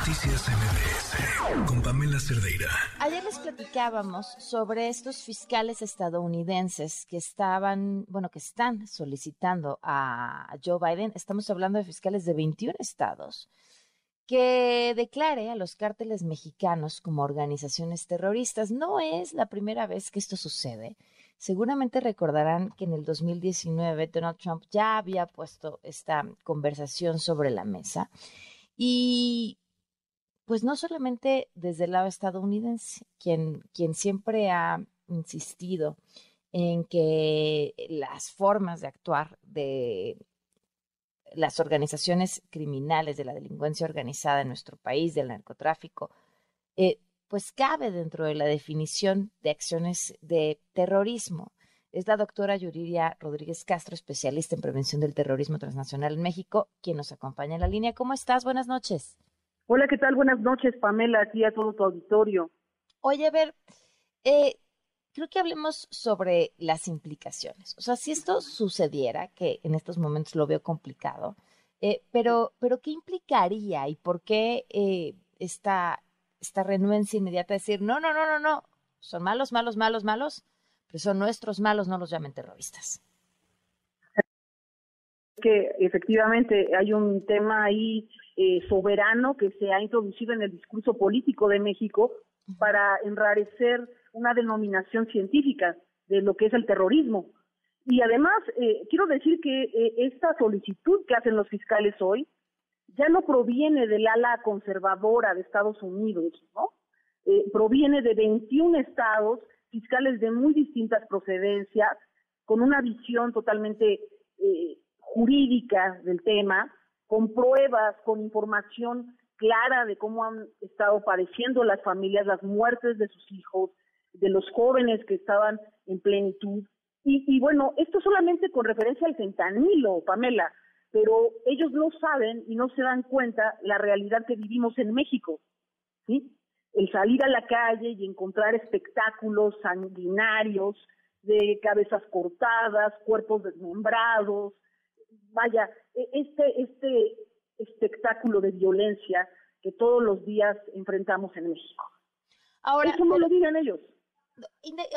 Noticias MBS con Pamela Cerdeira. Ayer les platicábamos sobre estos fiscales estadounidenses que estaban, bueno, que están solicitando a Joe Biden. Estamos hablando de fiscales de 21 estados que declare a los cárteles mexicanos como organizaciones terroristas. No es la primera vez que esto sucede. Seguramente recordarán que en el 2019 Donald Trump ya había puesto esta conversación sobre la mesa y pues no solamente desde el lado estadounidense, quien, quien siempre ha insistido en que las formas de actuar de las organizaciones criminales de la delincuencia organizada en nuestro país, del narcotráfico, eh, pues cabe dentro de la definición de acciones de terrorismo. Es la doctora Yuriria Rodríguez Castro, especialista en prevención del terrorismo transnacional en México, quien nos acompaña en la línea. ¿Cómo estás? Buenas noches. Hola, ¿qué tal? Buenas noches, Pamela, aquí a todo tu auditorio. Oye, a ver, eh, creo que hablemos sobre las implicaciones. O sea, si esto sucediera, que en estos momentos lo veo complicado, eh, pero, pero ¿qué implicaría y por qué eh, esta, esta renuencia inmediata a decir, no, no, no, no, no, son malos, malos, malos, malos, pero son nuestros malos, no los llamen terroristas? Que efectivamente hay un tema ahí eh, soberano que se ha introducido en el discurso político de México para enrarecer una denominación científica de lo que es el terrorismo. Y además, eh, quiero decir que eh, esta solicitud que hacen los fiscales hoy ya no proviene del ala conservadora de Estados Unidos, ¿no? proviene de 21 estados, fiscales de muy distintas procedencias, con una visión totalmente jurídica del tema, con pruebas, con información clara de cómo han estado padeciendo las familias las muertes de sus hijos, de los jóvenes que estaban en plenitud. Y, bueno, esto solamente con referencia al fentanilo, Pamela, pero ellos no saben y no se dan cuenta la realidad que vivimos en México, ¿sí? El salir a la calle y encontrar espectáculos sanguinarios de cabezas cortadas, cuerpos desmembrados, vaya, e, este, este espectáculo de violencia que todos los días enfrentamos en México. Ahora, Eso no lo digan ellos.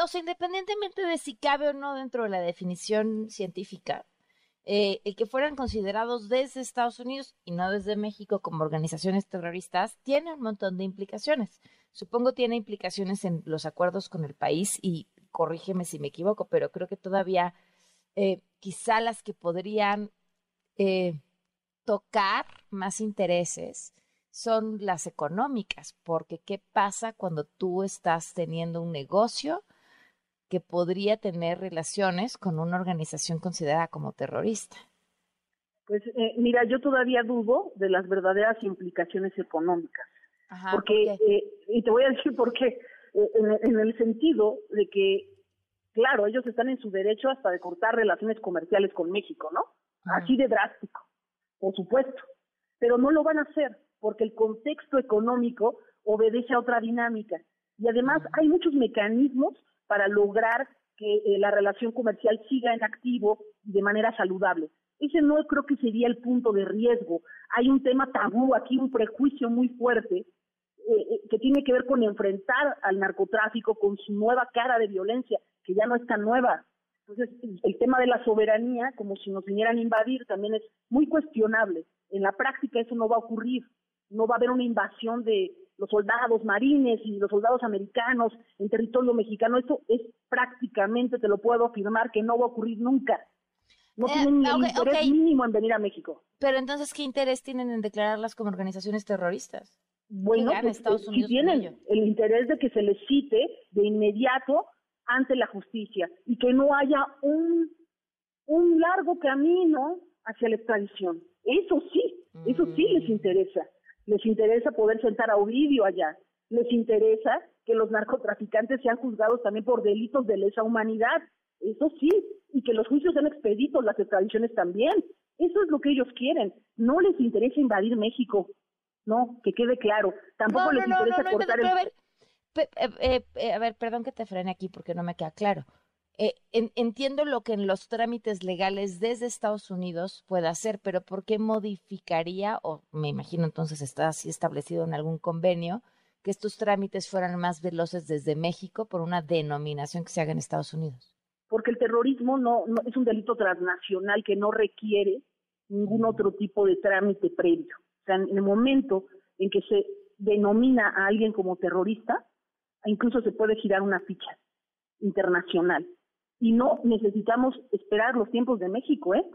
O sea, independientemente de si cabe o no dentro de la definición científica, eh, el que fueran considerados desde Estados Unidos y no desde México como organizaciones terroristas tiene un montón de implicaciones. Supongo tiene implicaciones en los acuerdos con el país y corrígeme si me equivoco, pero creo que todavía eh, quizá las que podrían eh, tocar más intereses son las económicas, porque ¿qué pasa cuando tú estás teniendo un negocio que podría tener relaciones con una organización considerada como terrorista? Pues eh, mira, yo todavía dudo de las verdaderas implicaciones económicas. porque, eh, y te voy a decir por qué, en, el sentido de que, claro, ellos están en su derecho hasta de cortar relaciones comerciales con México, ¿no? Así de drástico, por supuesto, pero no lo van a hacer porque el contexto económico obedece a otra dinámica y además hay muchos mecanismos para lograr que eh, la relación comercial siga en activo y de manera saludable. Ese no creo que sería el punto de riesgo. Hay un tema tabú aquí, un prejuicio muy fuerte eh, eh, que tiene que ver con enfrentar al narcotráfico con su nueva cara de violencia, que ya no es tan nueva, entonces, el tema de la soberanía, como si nos vinieran a invadir, también es muy cuestionable. En la práctica eso no va a ocurrir. No va a haber una invasión de los soldados marines y los soldados americanos en territorio mexicano. Eso es prácticamente, te lo puedo afirmar, que no va a ocurrir nunca. No eh, tienen ni interés mínimo en venir a México. Pero entonces, ¿qué interés tienen en declararlas como organizaciones terroristas? Bueno, pues, Estados Unidos si tienen el interés de que se les cite de inmediato ante la justicia y que no haya un, un largo camino hacia la extradición. Eso sí, eso sí les mm. interesa. Les interesa poder sentar a Ovidio allá. Les interesa que los narcotraficantes sean juzgados también por delitos de lesa humanidad. Eso sí, y que los juicios sean expeditos, las extradiciones también. Eso es lo que ellos quieren. No les interesa invadir México. No, que quede claro. Tampoco les interesa cortar el... Eh, eh, eh, a ver, perdón que te frene aquí porque no me queda claro. Eh, entiendo lo que en los trámites legales desde Estados Unidos puede hacer, pero ¿por qué modificaría, o me imagino entonces está así establecido en algún convenio, que estos trámites fueran más veloces desde México por una denominación que se haga en Estados Unidos? Porque el terrorismo no, es un delito transnacional que no requiere ningún otro tipo de trámite previo. O sea, en el momento en que se denomina a alguien como terrorista, incluso se puede girar una ficha internacional. Y no necesitamos esperar los tiempos de México, ¿eh?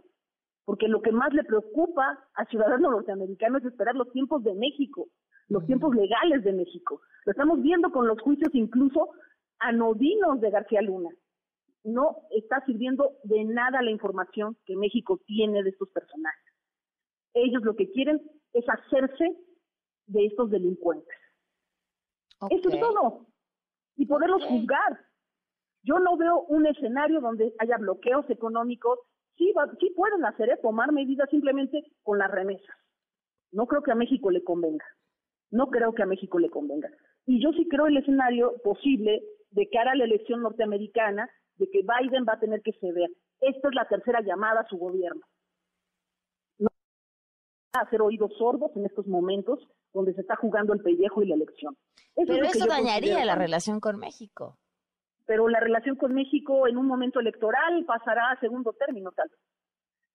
Porque lo que más le preocupa a ciudadanos norteamericanos es esperar los tiempos de México los tiempos legales de México. Lo estamos viendo con los juicios incluso anodinos de García Luna. No está sirviendo de nada la información que México tiene de estos personajes. Ellos lo que quieren es hacerse de estos delincuentes. Eso es todo. Y poderlos juzgar. Yo no veo un escenario donde haya bloqueos económicos. Sí, sí pueden hacer, ¿eh? tomar medidas simplemente con las remesas. No creo que a México le convenga. No creo que a México le convenga. Y yo sí creo el escenario posible de cara a la elección norteamericana de que Biden va a tener que ceder. Esta es la tercera llamada a su gobierno. Hacer oídos sordos en estos momentos donde se está jugando el pellejo y la elección. Pero eso dañaría la relación con México. Pero la relación con México en un momento electoral pasará a segundo término, tal vez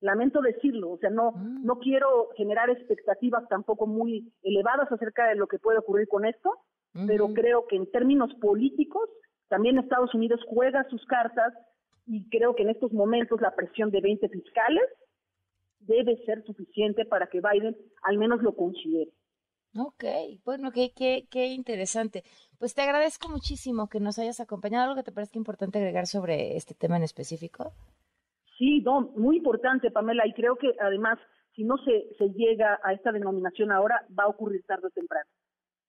lamento decirlo, o sea, no, mm. no quiero generar expectativas tampoco muy elevadas acerca de lo que puede ocurrir con esto, pero creo que en términos políticos también Estados Unidos juega sus cartas y creo que en estos momentos la presión de 20 fiscales debe ser suficiente para que Biden al menos lo considere. Ok, bueno, qué, qué, qué interesante. Pues te agradezco muchísimo que nos hayas acompañado. ¿Algo que te parezca importante agregar sobre este tema en específico? Sí, no, muy importante, Pamela, y creo que además, si no se, se llega a esta denominación ahora, va a ocurrir tarde o temprano.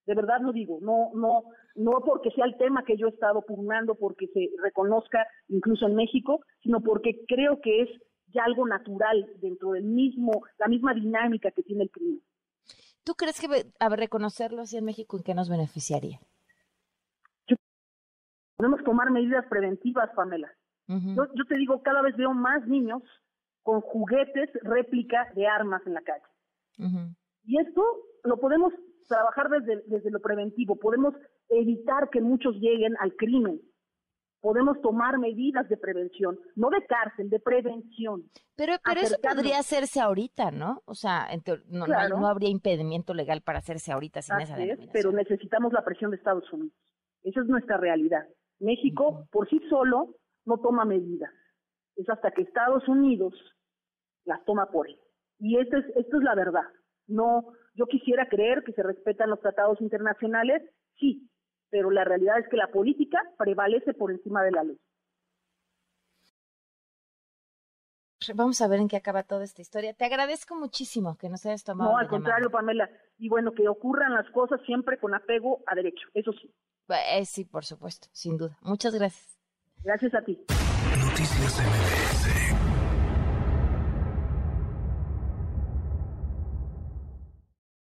De verdad lo digo, no, no, no porque sea el tema que yo he estado pugnando, porque se reconozca incluso en México, sino porque creo que es ya algo natural dentro del mismo, la misma dinámica que tiene el crimen. ¿Tú crees que a reconocerlo así en México en qué nos beneficiaría? podemos tomar medidas preventivas, Pamela yo, te digo, cada vez veo más niños con juguetes réplica de armas en la calle. Y esto lo podemos trabajar desde, desde lo preventivo, podemos evitar que muchos lleguen al crimen, podemos tomar medidas de prevención, no de cárcel, de prevención. Pero, pero eso podría hacerse ahorita, ¿no? O sea, no, no, habría impedimento legal para hacerse ahorita sin esa denominación. pero necesitamos la presión de Estados Unidos. Esa es nuestra realidad. México, por sí solo, no toma medidas. Es hasta que Estados Unidos las toma por él. Y esto es, esto es la verdad. No, yo quisiera creer que se respetan los tratados internacionales, sí, pero la realidad es que la política prevalece por encima de la ley. Vamos a ver en qué acaba toda esta historia. Te agradezco muchísimo que nos hayas tomado. No, al contrario, Pamela. Y bueno, que ocurran las cosas siempre con apego a derecho, eso sí. Eh, sí, por supuesto, sin duda. Muchas gracias. Gracias a ti. Noticias MBS